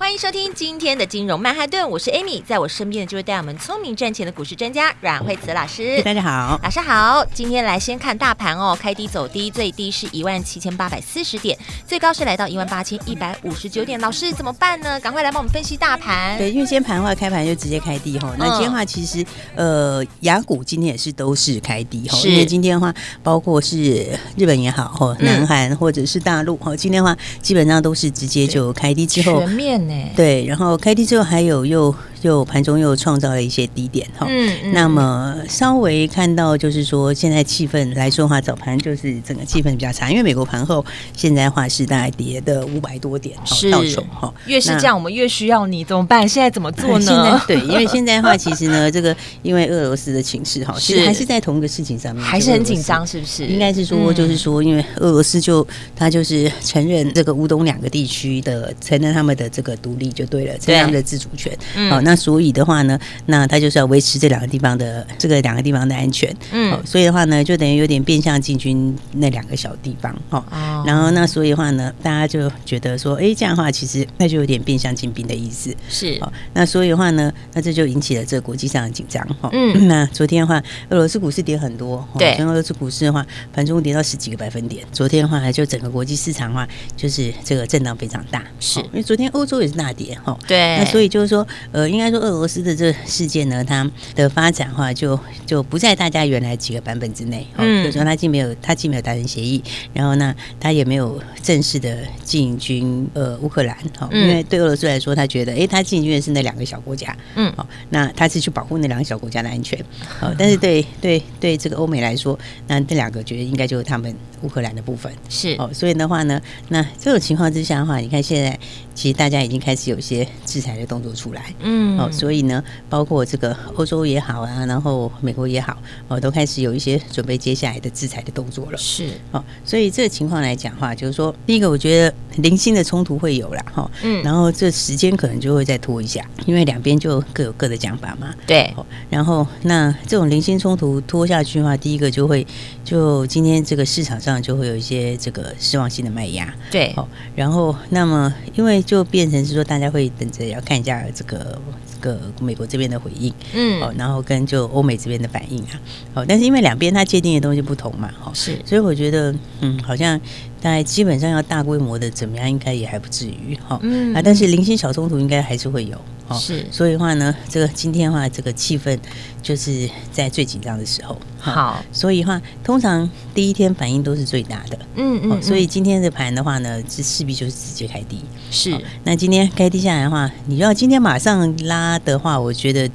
欢迎收听今天的金融曼哈顿，我是 Amy，在我身边的就是带我们聪明赚钱的股市专家阮慧慈老师。大家好，老师好。今天来先看大盘哦，开低走低，最低是一万七千八百四十点，最高是来到一万八千一百五十九点。老师怎么办呢？赶快来帮我们分析大盘。对，因为今天盘的话，开盘就直接开低哈。那今天的话，其实呃，雅股今天也是都是开低哈。因为今天的话，包括是日本也好哈，南韩或者是大陆哈，今天的话基本上都是直接就开低之后全面对，然后开机之后还有又又盘中又创造了一些低点哈。嗯，嗯。那么稍微看到就是说，现在气氛来说的话，早盘就是整个气氛比较差，因为美国盘后现在的话是大概跌的五百多点，是道琼哈。越是这样，我们越需要你，怎么办？现在怎么做呢？对，因为现在的话，其实呢，这个因为俄罗斯的情势哈，其实还是在同一个事情上面，还是很紧张，是不是？应该是说，就是说，因为俄罗斯就他就是承认这个乌东两个地区的承认他们的这个独立就对了。这样的自主权，好，那所以的话呢，那他就是要维持这两个地方的这个两个地方的安全，嗯，所以的话呢，就等于有点变相进军那两个小地方，哦，然后那所以的话呢，大家就觉得说，哎，这样的话其实那就有点变相进兵的意思，是，哦，那所以的话呢，那这就引起了这个国际上的紧张，哈，嗯，那昨天的话，俄罗斯股市跌很多，对，俄罗斯股市的话，盘中跌到十几个百分点，昨天的话，就整个国际市场的话，就是这个震荡非常大，是。因为昨天欧洲也是大跌，哈。对，那所以就是说，呃，应该说俄罗斯的这个事件呢，它的发展的话就就不在大家原来几个版本之内。嗯，就是说它既没有它既没有达成协议，然后呢，它也没有正式的进军呃乌克兰。哈，因为对俄罗斯来说，他觉得，哎，他进军的是那两个小国家。嗯，好，那他是去保护那两个小国家的安全。好，但是对对对这个欧美来说，那这两个觉得应该就是他们乌克兰的部分。是，哦，所以的话呢，那这种情况之下的话，你看现在其实大家已经开始有一些。制裁的动作出来，嗯，哦，所以呢，包括这个欧洲也好啊，然后美国也好，哦，都开始有一些准备接下来的制裁的动作了。是，哦，所以这个情况来讲的话，就是说，第一个，我觉得零星的冲突会有啦，哈，嗯，然后这时间可能就会再拖一下，因为两边就各有各的讲法嘛。对，哦然后那这种零星冲突拖下去的话，第一个就会就今天这个市场上就会有一些这个失望性的卖压。对，哦，然后那么因为就变成是说大家会等。着要看一下这个这个美国这边的回应，嗯，哦，然后跟就欧美这边的反应啊，哦，但是因为两边它界定的东西不同嘛，哦，是，所以我觉得，嗯，好像大概基本上要大规模的怎么样，应该也还不至于，哈，嗯，啊，但是零星小冲突应该还是会有哈。是，所以的话呢，这个今天的话，这个气氛就是在最紧张的时候。好，所以的话，通常第一天反应都是最大的。嗯嗯，所以今天的盘的话呢，这势必就是直接开低。是，那今天开低下来的话，你要今天马上拉的话，我觉得。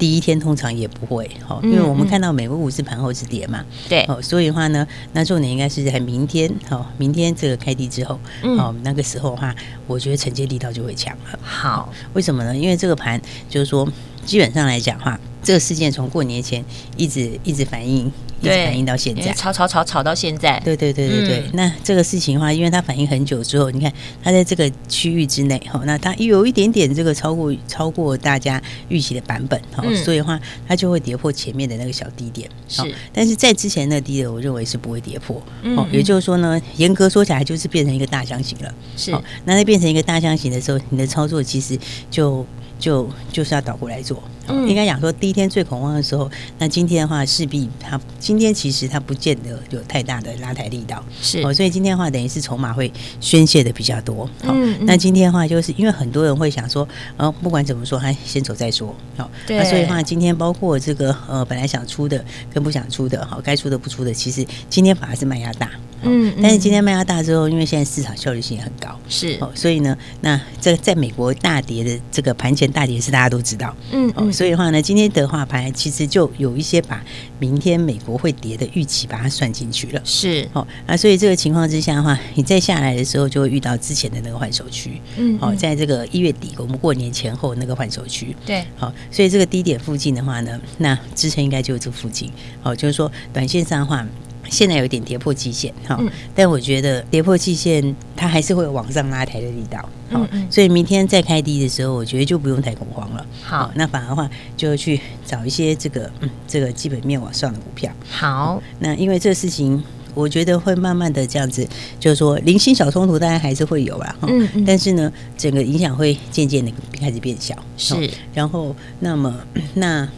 第一天通常也不会，哈，因为我们看到美国股市盘后是跌嘛，对，哦，所以的话呢，那重点应该是在明天，哦，明天这个开低之后，哦，那个时候的话，我觉得承接力道就会强了。好，为什么呢？因为这个盘就是说，基本上来讲的话，这个事件从过年前一直一直反映。一直，反映到现在，吵吵吵吵到现在。对对对对对。嗯、那这个事情的话，因为它反映很久之后，你看它在这个区域之内，哈，那它有一点点这个超过超过大家预期的版本，哈、嗯，所以的话它就会跌破前面的那个小低点。是，但是在之前那个低点，我认为是不会跌破。哦，嗯，也就是说呢，严格说起来，就是变成一个大箱型了。是，那它变成一个大箱型的时候，你的操作其实就。就就是要倒过来做，嗯、应该讲说第一天最恐慌的时候，那今天的话势必它今天其实它不见得有太大的拉抬力道，是。哦，所以今天的话等于是筹码会宣泄的比较多，好、嗯，那今天的话就是因为很多人会想说，呃，不管怎么说，还先走再说，好，对。那所以的话今天包括这个呃本来想出的跟不想出的，好，该出的不出的，其实今天反而是卖压大。嗯，但是今天卖压大之后，因为现在市场效率性也很高，是。哦，所以呢，那这在美国大跌的这个盘前大跌是大家都知道，嗯，哦，所以的话呢，今天的话盘其实就有一些把明天美国会跌的预期把它算进去了，是。哦，那所以这个情况之下的话，你再下来的时候就会遇到之前的那个换手区，嗯，哦，在这个一月底我们过年前后那个换手区，对，好，所以这个低点附近的话呢，那支撑应该就是这附近，哦，就是说短线上的话。现在有一点跌破季线哈，但我觉得跌破季线，它还是会有往上拉抬的力道。好，所以明天再开低的时候，我觉得就不用太恐慌了。好，那反而的话就去找一些这个嗯，这个基本面往上的股票。好，那因为这个事情，我觉得会慢慢的这样子，就是说零星小冲突当然还是会有啦。嗯嗯。但是呢，整个影响会渐渐的开始变小。是。然后，那么那。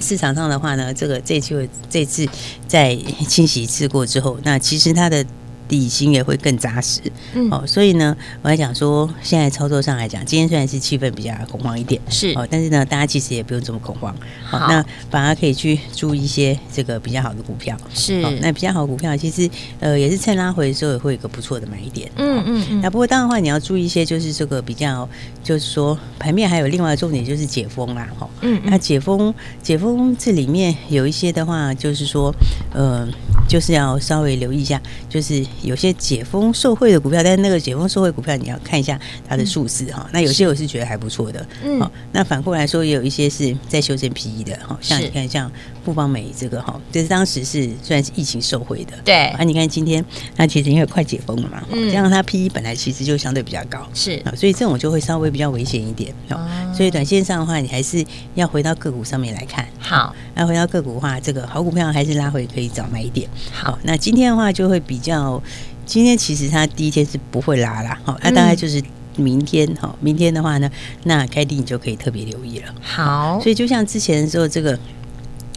市场上的话呢，这个这就这次在清洗一次过之后，那其实它的。底薪也会更扎实，嗯，哦，所以呢，我还讲说，现在操作上来讲，今天虽然是气氛比较恐慌一点，是。哦，但是呢，大家其实也不用这么恐慌，好，那反而可以去注意一些这个比较好的股票，是，那比较好的股票其实呃也是趁拉回的时候也会有一个不错的买点，嗯嗯嗯，那不过当然的话，你要注意一些，就是这个比较，就是说盘面还有另外的重点就是解封啦，哈，嗯，那解封解封这里面有一些的话，就是说，呃，就是要稍微留意一下，就是。有些解封受惠的股票，但是那个解封受惠股票，你要看一下它的数字哈。那有些我是觉得还不错的，嗯。那反过来说，也有一些是在修正 PE 的哈。像你看，像富邦美这个哈，就是当时是算是疫情受惠的，对。啊，你看今天它其实因为快解封了嘛，嗯，这样它 PE 本来其实就相对比较高，是啊，所以这种就会稍微比较危险一点。哦。所以短线上的话，你还是要回到个股上面来看。好，那回到个股的话，这个好股票还是拉回可以找买一点。好，那今天的话就会比较。今天其实它第一天是不会拉啦，好，那大概就是明天哈，明天的话呢，那开低你就可以特别留意了。好，所以就像之前的时候这个。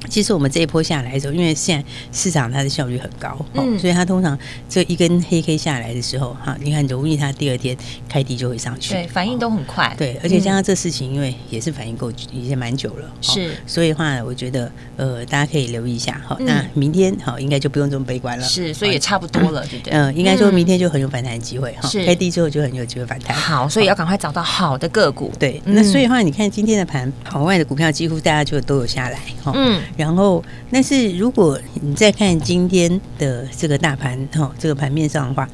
其实我们这一波下来的时候，因为现在市场它的效率很高，嗯，所以它通常这一根黑 K 下来的时候，哈，你看容易它第二天开低就会上去，对，反应都很快，对，而且加上这事情，因为也是反应够已经蛮久了，是，所以的话，我觉得呃，大家可以留意一下，好，那明天好应该就不用这么悲观了，是，所以也差不多了，对不对？嗯，应该说明天就很有反弹的机会，哈，开低之后就很有机会反弹，好，所以要赶快找到好的个股，对，那所以的话，你看今天的盘，海外的股票几乎大家就都有下来，哈，嗯，然后。但是如果你再看今天的这个大盘哈，这个盘面上的话，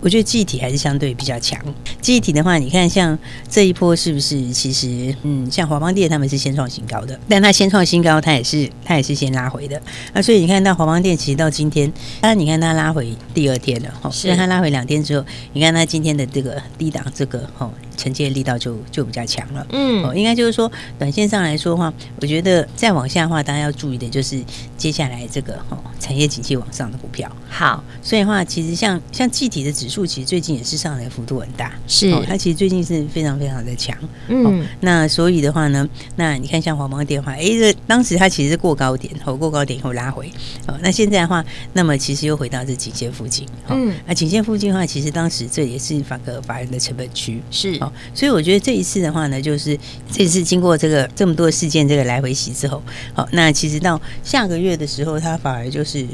我觉得记忆体还是相对比较强。记忆体的话，你看像这一波是不是？其实嗯，像华邦电他们是先创新高的，但它先创新高，它也是它也是先拉回的。那所以你看到华邦电其实到今天，当然你看它拉回第二天了哈，虽然它拉回两天之后，你看它今天的这个低档这个哈。承接力道就就比较强了，嗯，哦，应该就是说，短线上来说的话，我觉得再往下的话，大家要注意的就是接下来这个哦，产业景气往上的股票。好，所以的话，其实像像具体的指数，其实最近也是上来幅度很大，是，哦，它其实最近是非常非常的强，嗯，那所以的话呢，那你看像华邦电话，哎，这当时它其实是过高点，哦，过高点以后拉回，哦，那现在的话，那么其实又回到这颈线附近，嗯，那颈线附近的话，其实当时这也是法个法人的成本区，是。所以我觉得这一次的话呢，就是这次经过这个这么多事件这个来回洗之后，好，那其实到下个月的时候，它反而就是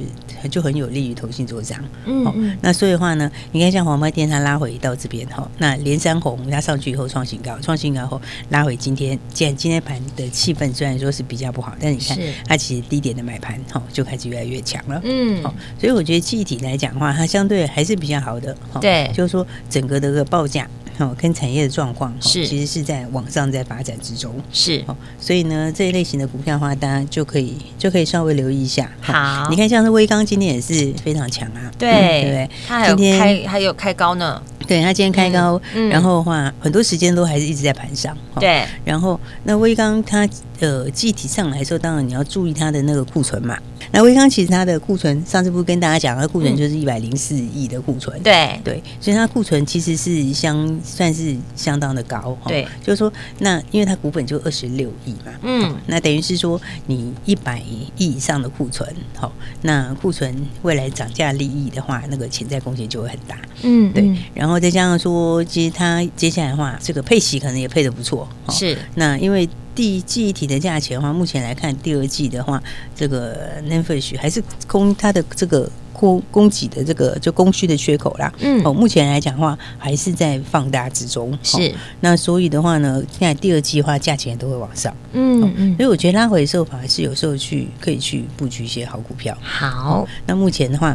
就很有利于投信做账。嗯，好，那所以的话呢，你看像黄麦电它拉回到这边哈，那连山红它上去以后创新高，创新高后拉回今天，既然今天盘的气氛虽然说是比较不好，但是你看它其实低点的买盘哈就开始越来越强了。嗯，好，所以我觉得具体来讲的话，它相对还是比较好的。对，就是说整个的个报价。哦，跟产业的状况是，其实是在往上在发展之中，是哦，所以呢，这一类型的股票的话，大家就可以就可以稍微留意一下。好，你看像是威刚今天也是非常强啊，对、嗯、对不对？它还有开还有开高呢，对，它今天开高，嗯、然后的话很多时间都还是一直在盘上，对。然后那威刚它呃具体上来说，当然你要注意它的那个库存嘛。那威刚其实它的库存，上次不是跟大家讲，它库存就是一百零四亿的库存，对。对，所以它库存其实是相算是相当的高，对，就是说那因为它股本就二十六亿嘛，嗯，那等于是说你一百亿以上的库存，好，那库存未来涨价利益的话，那个潜在风险就会很大，嗯，对，然后再加上说，其实它接下来的话，这个配息可能也配的不错，是，那因为。第记忆体的价钱的话，目前来看，第二季的话，这个 NAND flash 还是供它的这个供供给的这个就供需的缺口啦。嗯，哦，目前来讲的话还是在放大之中。是，那所以的话呢，现在第二季的话价钱都会往上。嗯嗯，所以我觉得拉回的时候反而是有时候去可以去布局一些好股票。好，那目前的话，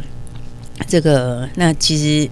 这个那其实。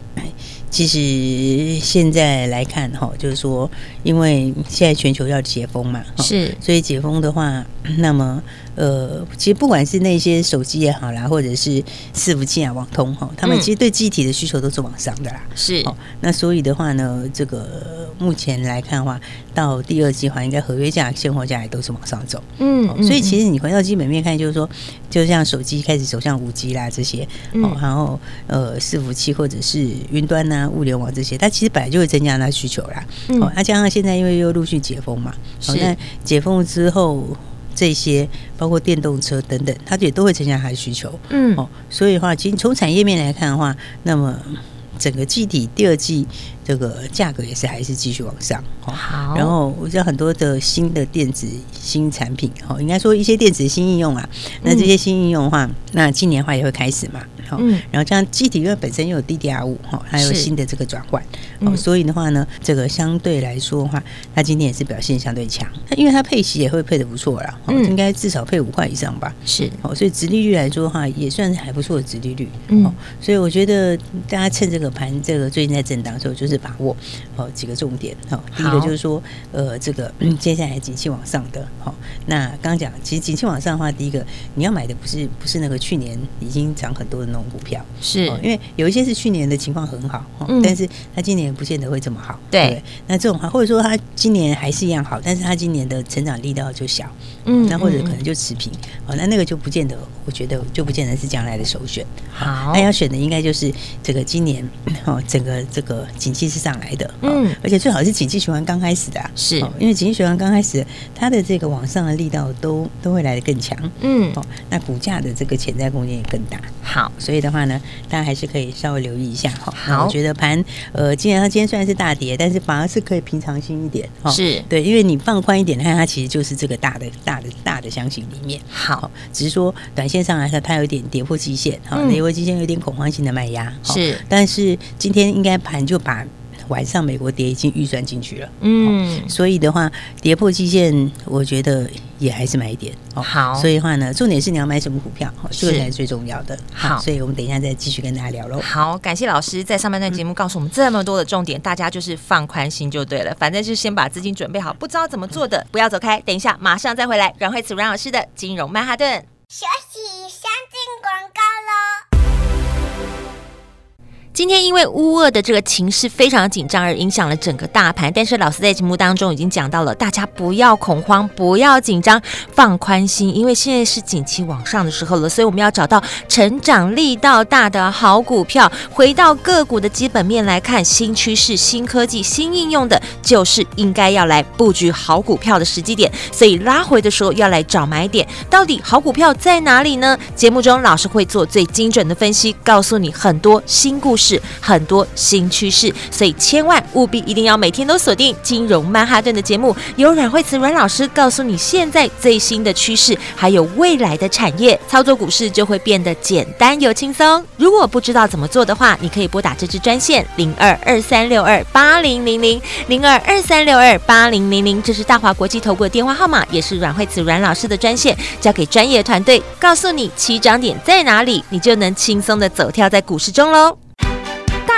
其实现在来看哈，就是说，因为现在全球要解封嘛，是，所以解封的话，那么。呃，其实不管是那些手机也好啦，或者是伺服器啊、网通哈，他们其实对机体的需求都是往上的啦。是、哦，那所以的话呢，这个目前来看的话，到第二季的话，应该合约价、现货价也都是往上走。嗯、哦，所以其实你回到基本面看，就是说，就像手机开始走向五 G 啦这些，哦，然后呃，伺服器或者是云端呐、啊、物联网这些，它其实本来就会增加它需求啦。哦，那加上现在因为又陆续解封嘛，好、哦，那解封之后。这些包括电动车等等，它也都会增加它的需求。嗯，哦，所以的话，其实从产业面来看的话，那么整个季底第二季。这个价格也是还是继续往上，好。然后我知道很多的新的电子新产品，哈，应该说一些电子新应用啊。那这些新应用的话，那今年的话也会开始嘛，好。然后像记忆体因为本身又有 DDR 五，哈，还有新的这个转换，哦，所以的话呢，这个相对来说的话，它今天也是表现相对强。它因为它配息也会配的不错啦，嗯，应该至少配五块以上吧。是，哦，所以殖利率来说的话，也算是还不错的殖利率。嗯，所以我觉得大家趁这个盘，这个最近在震荡的时候，就是。把握哦几个重点哈，第一个就是说呃这个接下来景气往上的好，那刚刚讲其实景气往上的话，第一个你要买的不是不是那个去年已经涨很多的那种股票，是。因为有一些是去年的情况很好，但是它今年不见得会这么好，对，那这种话或者说它今年还是一样好，但是它今年的成长力道就小，嗯，那或者可能就持平，哦，那那个就不见得，我觉得就不见得是将来的首选，好，那要选的应该就是这个今年哦整个这个景气。是上来的，嗯，而且最好是景气循环刚开始的，啊，是，因为景气循环刚开始，它的这个往上的力道都都会来的更强，嗯，哦，那股价的这个潜在空间也更大，好，所以的话呢，大家还是可以稍微留意一下哈。好，我觉得盘，呃，既然它今天虽然是大跌，但是反而是可以平常心一点，哈，是。对，因为你放宽一点，看它其实就是这个大的大的大的箱型里面，好，只是说短线上来说，它有点跌破季线，哈，跌破季线有点恐慌性的卖压，是，但是今天应该盘就把。晚上美国跌已经预算进去了，嗯，所以的话跌破季线，我觉得也还是买一点哦。好，所以的话呢，重点是你要买什么股票，这个才是最重要的。好，所以我们等一下再继续跟大家聊喽。好，感谢老师在上半段节目告诉我们这么多的重点，大家就是放宽心就对了。反正就是先把资金准备好，不知道怎么做的不要走开，等一下马上再回来。阮慧慈阮老师的金融曼哈顿，休息先进广告喽。今天因为乌俄的这个情势非常紧张，而影响了整个大盘。但是老师在节目当中已经讲到了，大家不要恐慌，不要紧张，放宽心，因为现在是景气往上的时候了。所以我们要找到成长力道大的好股票。回到个股的基本面来看，新趋势、新科技、新应用的，就是应该要来布局好股票的时机点。所以拉回的时候要来找买点。到底好股票在哪里呢？节目中老师会做最精准的分析，告诉你很多新故事。是很多新趋势，所以千万务必一定要每天都锁定金融曼哈顿的节目，由阮慧慈阮老师告诉你现在最新的趋势，还有未来的产业，操作股市就会变得简单又轻松。如果不知道怎么做的话，你可以拨打这支专线零二二三六二八零零零零二二三六二八零零零，这是大华国际投顾的电话号码，也是阮慧慈阮老师的专线，交给专业团队，告诉你起涨点在哪里，你就能轻松的走跳在股市中喽。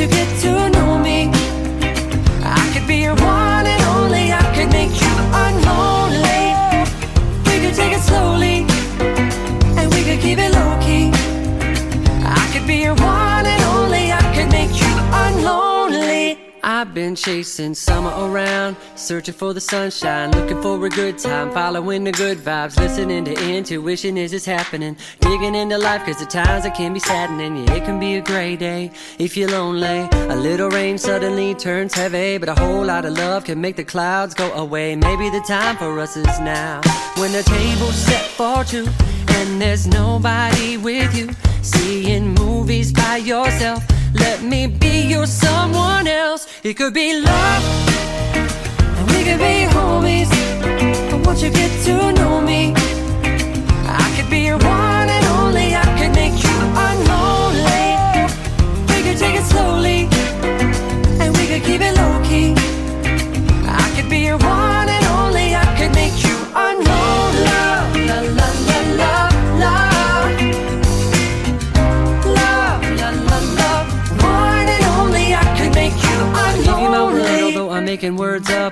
you get to know I've been chasing summer around, searching for the sunshine, looking for a good time, following the good vibes, listening to intuition is it's happening, digging into life cause the times it can be saddening, yeah it can be a gray day. If you're lonely, a little rain suddenly turns heavy, but a whole lot of love can make the clouds go away, maybe the time for us is now, when the table's set for two, and there's nobody with you, seeing movies by yourself, let me be your someone else. It could be love, and we could be homies. But won't you get to know me? I could be your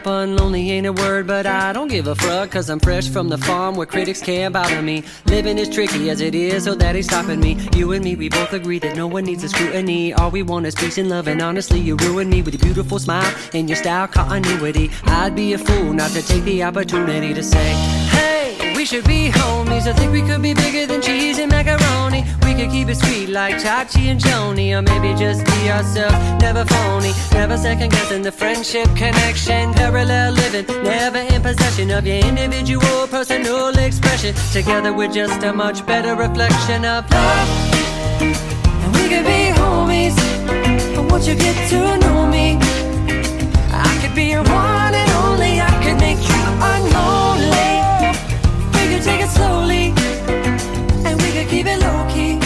words up. Unlonely ain't a word, but I don't give a fuck. Cause I'm fresh from the farm where critics can't bother me. Living is tricky as it is, so that ain't stopping me. You and me, we both agree that no one needs a scrutiny. All we want is peace and love, and honestly, you ruin me with your beautiful smile and your style continuity. I'd be a fool not to take the opportunity to say, Hey, we should be homies. I think we could be bigger than cheese and macaroni. We could keep it sweet like Chachi and Joni, or maybe just be ourselves, never phony, never second guessing the friendship connection, parallel living, never in possession of your individual personal expression. Together we're just a much better reflection of love. And we could be homies. But won't you get to know me? I could be your one and only. I could make you unlonely. Slowly, and we could keep it low key.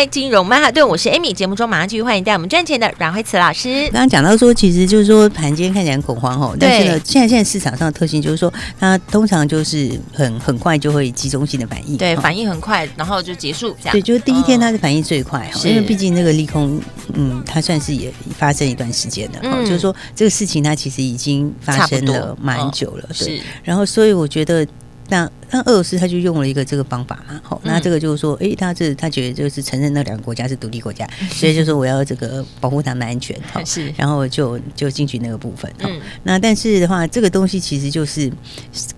开金融曼哈顿，我是 Amy。节目中马上继续欢迎带我们赚钱的阮慧慈老师。刚刚讲到说，其实就是说盘今天看起来很恐慌哦，但是呢，现在现在市场上的特性就是说，它通常就是很很快就会集中性的反应，对，反应很快，然后就结束这样。对，就是第一天它是反应最快，因为毕竟那个利空，嗯，它算是也发生一段时间了，嗯，就是说这个事情它其实已经发生了蛮久了，对。然后，所以我觉得。那那俄罗斯他就用了一个这个方法嘛，好，那这个就是说，诶，他这他觉得就是承认那两个国家是独立国家，所以就说我要这个保护他们的安全，好，是，然后就就进去那个部分，嗯，那但是的话，这个东西其实就是，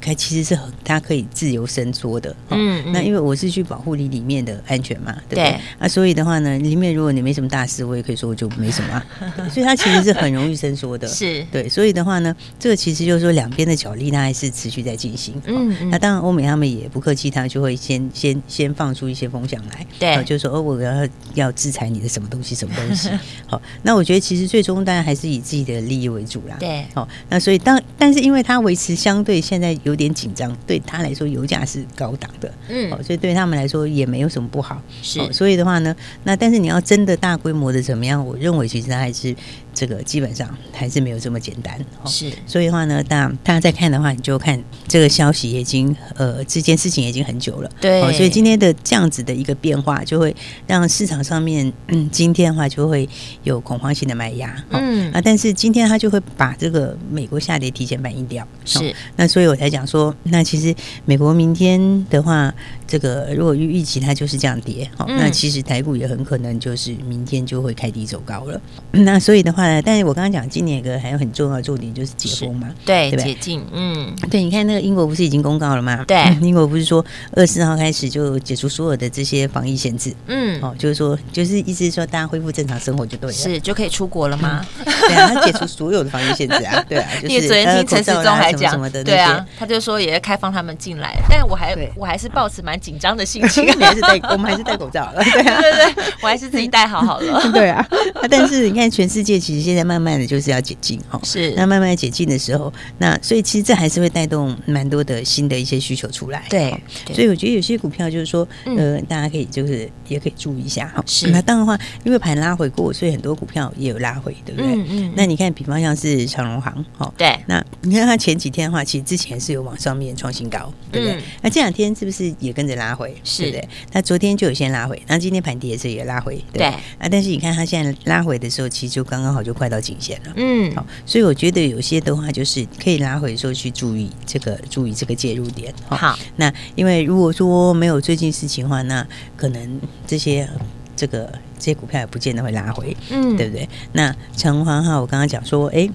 它其实是很它可以自由伸缩的，嗯，那因为我是去保护你里面的安全嘛，对不对？那所以的话呢，里面如果你没什么大事，我也可以说我就没什么，所以它其实是很容易伸缩的，是。对，所以的话呢，这个其实就是说两边的角力它还是持续在进行，嗯嗯，那。当然，欧美他们也不客气，他就会先先先放出一些风向来，对，就说哦，我要要制裁你的什么东西，什么东西。好，那我觉得其实最终当然还是以自己的利益为主啦。对，好，那所以当但是因为它维持相对现在有点紧张，对他来说油价是高档的，嗯，所以对他们来说也没有什么不好。是，所以的话呢，那但是你要真的大规模的怎么样？我认为其实它还是。这个基本上还是没有这么简单，是。所以的话呢，大大家在看的话，你就看这个消息已经呃，这件事情已经很久了，对。所以今天的这样子的一个变化，就会让市场上面，嗯，今天的话就会有恐慌性的卖压，嗯啊，但是今天它就会把这个美国下跌提前反应掉，是。那所以我才讲说，那其实美国明天的话，这个如果预预期它就是这样跌，好，那其实台股也很可能就是明天就会开低走高了。那所以的话。呢，但是我刚刚讲，今年一个还有很重要的重点就是解封嘛，对，对？解禁，嗯，对，你看那个英国不是已经公告了吗？对，英国不是说二十四号开始就解除所有的这些防疫限制，嗯，哦，就是说，就是意思是说大家恢复正常生活就对了，是就可以出国了吗？对啊，他解除所有的防疫限制啊，对啊，就是昨天听陈时中还讲什么的，对啊，他就说也要开放他们进来，但我还我还是抱持蛮紧张的心情，你还是戴，我们还是戴口罩了，对啊，对对，我还是自己戴好好了，对啊，但是你看全世界其实。现在慢慢的就是要解禁哈，是那慢慢解禁的时候，那所以其实这还是会带动蛮多的新的一些需求出来，对，所以我觉得有些股票就是说，呃，大家可以就是也可以注意一下哈。是那当然的话，因为盘拉回过，所以很多股票也有拉回，对不对？嗯嗯。那你看，比方像是长荣行，哈，对。那你看它前几天的话，其实之前是有往上面创新高，对不对？那这两天是不是也跟着拉回？是的。那昨天就有先拉回，那今天盘跌的时候也拉回，对。啊，但是你看它现在拉回的时候，其实就刚刚好。就快到颈线了，嗯，好，所以我觉得有些的话，就是可以拉回的时候去注意这个，注意这个介入点。好，那因为如果说没有最近事情的话，那可能这些这个这些股票也不见得会拉回，嗯，对不对？那长荣哈，我刚刚讲说，哎。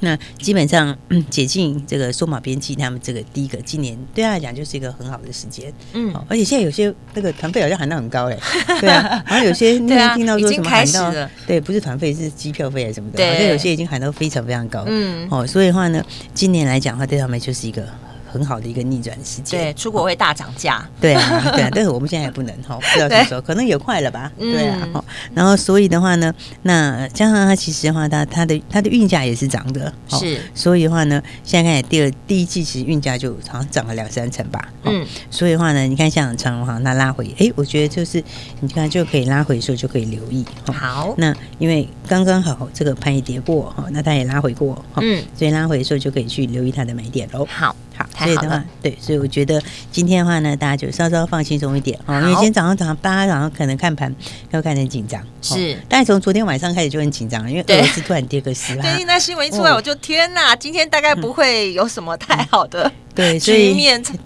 那基本上解禁这个数码编辑，他们这个第一个今年对他来讲就是一个很好的时间，嗯，而且现在有些那个团费好像喊到很高嘞，对啊，然后有些那天听到说什么喊到，对，不是团费是机票费还是什么的，好像有些已经喊到非常非常高，嗯，哦，所以的话呢，今年来讲的话，对他们就是一个。很好的一个逆转时间，对，出国会大涨价，对啊，对啊，但是我们现在也不能哈，不知道什么时候，可能也快了吧，对啊，然后所以的话呢，那加上它其实的话，它它的它的运价也是涨的，是，所以的话呢，现在看第二第一季其实运价就好像涨了两三成吧，嗯，所以的话呢，你看像长荣哈它拉回，哎，我觉得就是你看就可以拉回的时候就可以留意，好，那因为刚刚好这个盘也跌过哈，那它也拉回过哈，嗯，所以拉回的时候就可以去留意它的买点喽，好。所以的话，对，所以我觉得今天的话呢，大家就稍稍放轻松一点哦。因为今天早上早上，大家早上可能看盘要看得很紧张，是。但是从昨天晚上开始就很紧张，因为俄罗斯突然跌个十，对，那新闻一出来，我就天哪，今天大概不会有什么太好的。对，所以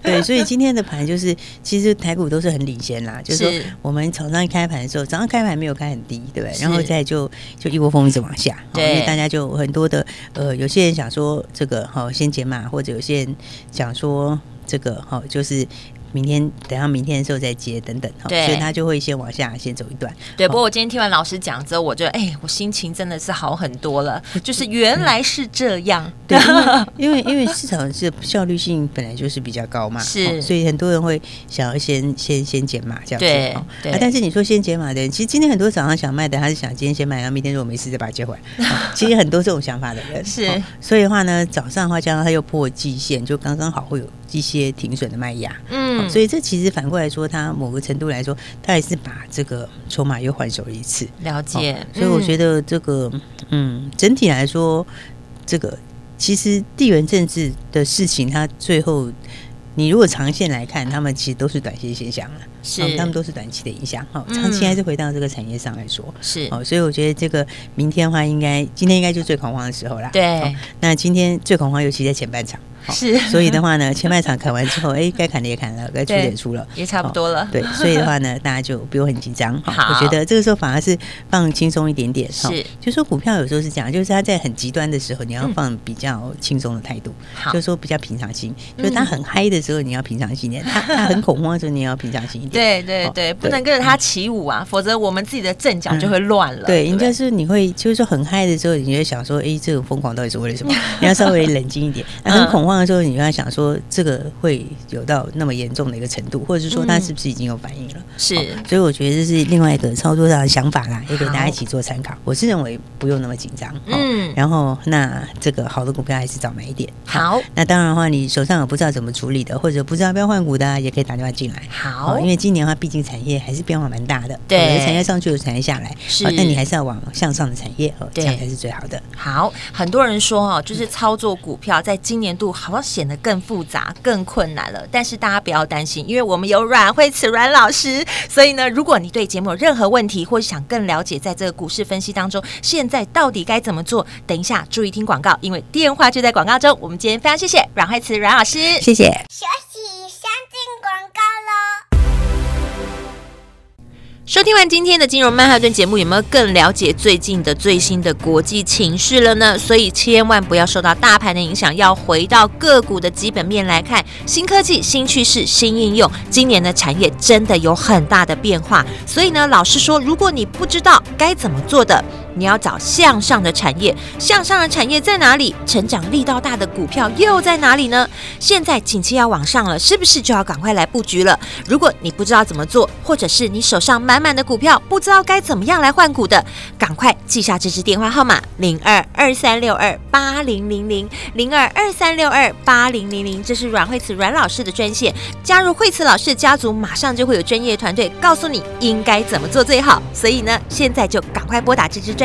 对，所以今天的盘就是，其实台股都是很领先啦。就是说，我们早上一开盘的时候，早上开盘没有开很低，对不对？然后再就就一窝蜂一直往下，对，因为大家就很多的呃，有些人想说这个好先解码，或者有些人想说这个好就是。明天等到明天的时候再接等等哈，所以他就会先往下先走一段。对，不过我今天听完老师讲之后，我觉得哎，我心情真的是好很多了。就是原来是这样，对，因为因为市场是效率性本来就是比较高嘛，是，所以很多人会想要先先先减码这样子。对，对。但是你说先减码的人，其实今天很多早上想卖的，他是想今天先卖，然后明天如果没事再把它接回来。其实很多这种想法的人是，所以的话呢，早上的话加上他又破季线，就刚刚好会有一些停损的卖压。嗯，所以这其实反过来说，它某个程度来说，它还是把这个筹码又换手了一次。了解。所以我觉得这个，嗯，整体来说，这个其实地缘政治的事情，它最后。你如果长线来看，他们其实都是短期现象了，是，他们都是短期的影响。哦，长期还是回到这个产业上来说，是。哦，所以我觉得这个明天的话，应该今天应该就最恐慌的时候啦。对。那今天最恐慌，尤其在前半场。是，所以的话呢，前半场砍完之后，哎，该砍的也砍了，该出的也出了，也差不多了。对，所以的话呢，大家就不用很紧张。好，我觉得这个时候反而是放轻松一点点。是，就说股票有时候是这样，就是它在很极端的时候，你要放比较轻松的态度。好，就是说比较平常心。就是它很嗨的时候，你要平常心一点；它它很恐慌的时候，你也要平常心一点。对对对，不能跟着它起舞啊，否则我们自己的阵脚就会乱了。对，应该是你会就是说很嗨的时候，你会想说，哎，这个疯狂到底是为了什么？你要稍微冷静一点。那很恐慌的时候，你就在想。说这个会有到那么严重的一个程度，或者是说他是不是已经有反应了？是，所以我觉得这是另外一个操作上的想法啦，也给大家一起做参考。我是认为不用那么紧张，嗯。然后那这个好的股票还是早买一点。好，那当然的话，你手上有不知道怎么处理的，或者不知道要不要换股的，也可以打电话进来。好，因为今年的话，毕竟产业还是变化蛮大的，对，有的产业上去，有产业下来，是。那你还是要往向上的产业，哦，这样才是最好的。好，很多人说哦，就是操作股票在今年度好像显得更复杂、更困难了，但是大家不要担心，因为我们有阮慧慈阮老师，所以呢，如果你对节目有任何问题，或是想更了解在这个股市分析当中，现在到底该怎么做，等一下注意听广告，因为电话就在广告中。我们今天非常谢谢阮慧慈阮老师，谢谢。收听完今天的金融曼哈顿节目，有没有更了解最近的最新的国际情势了呢？所以千万不要受到大盘的影响，要回到个股的基本面来看，新科技、新趋势、新应用，今年的产业真的有很大的变化。所以呢，老实说，如果你不知道该怎么做的，你要找向上的产业，向上的产业在哪里？成长力道大的股票又在哪里呢？现在景气要往上了，是不是就要赶快来布局了？如果你不知道怎么做，或者是你手上满满的股票，不知道该怎么样来换股的，赶快记下这支电话号码：零二二三六二八零零零零二二三六二八零零零。这是阮慧慈阮老师的专线，加入慧慈老师家族，马上就会有专业团队告诉你应该怎么做最好。所以呢，现在就赶快拨打这支专。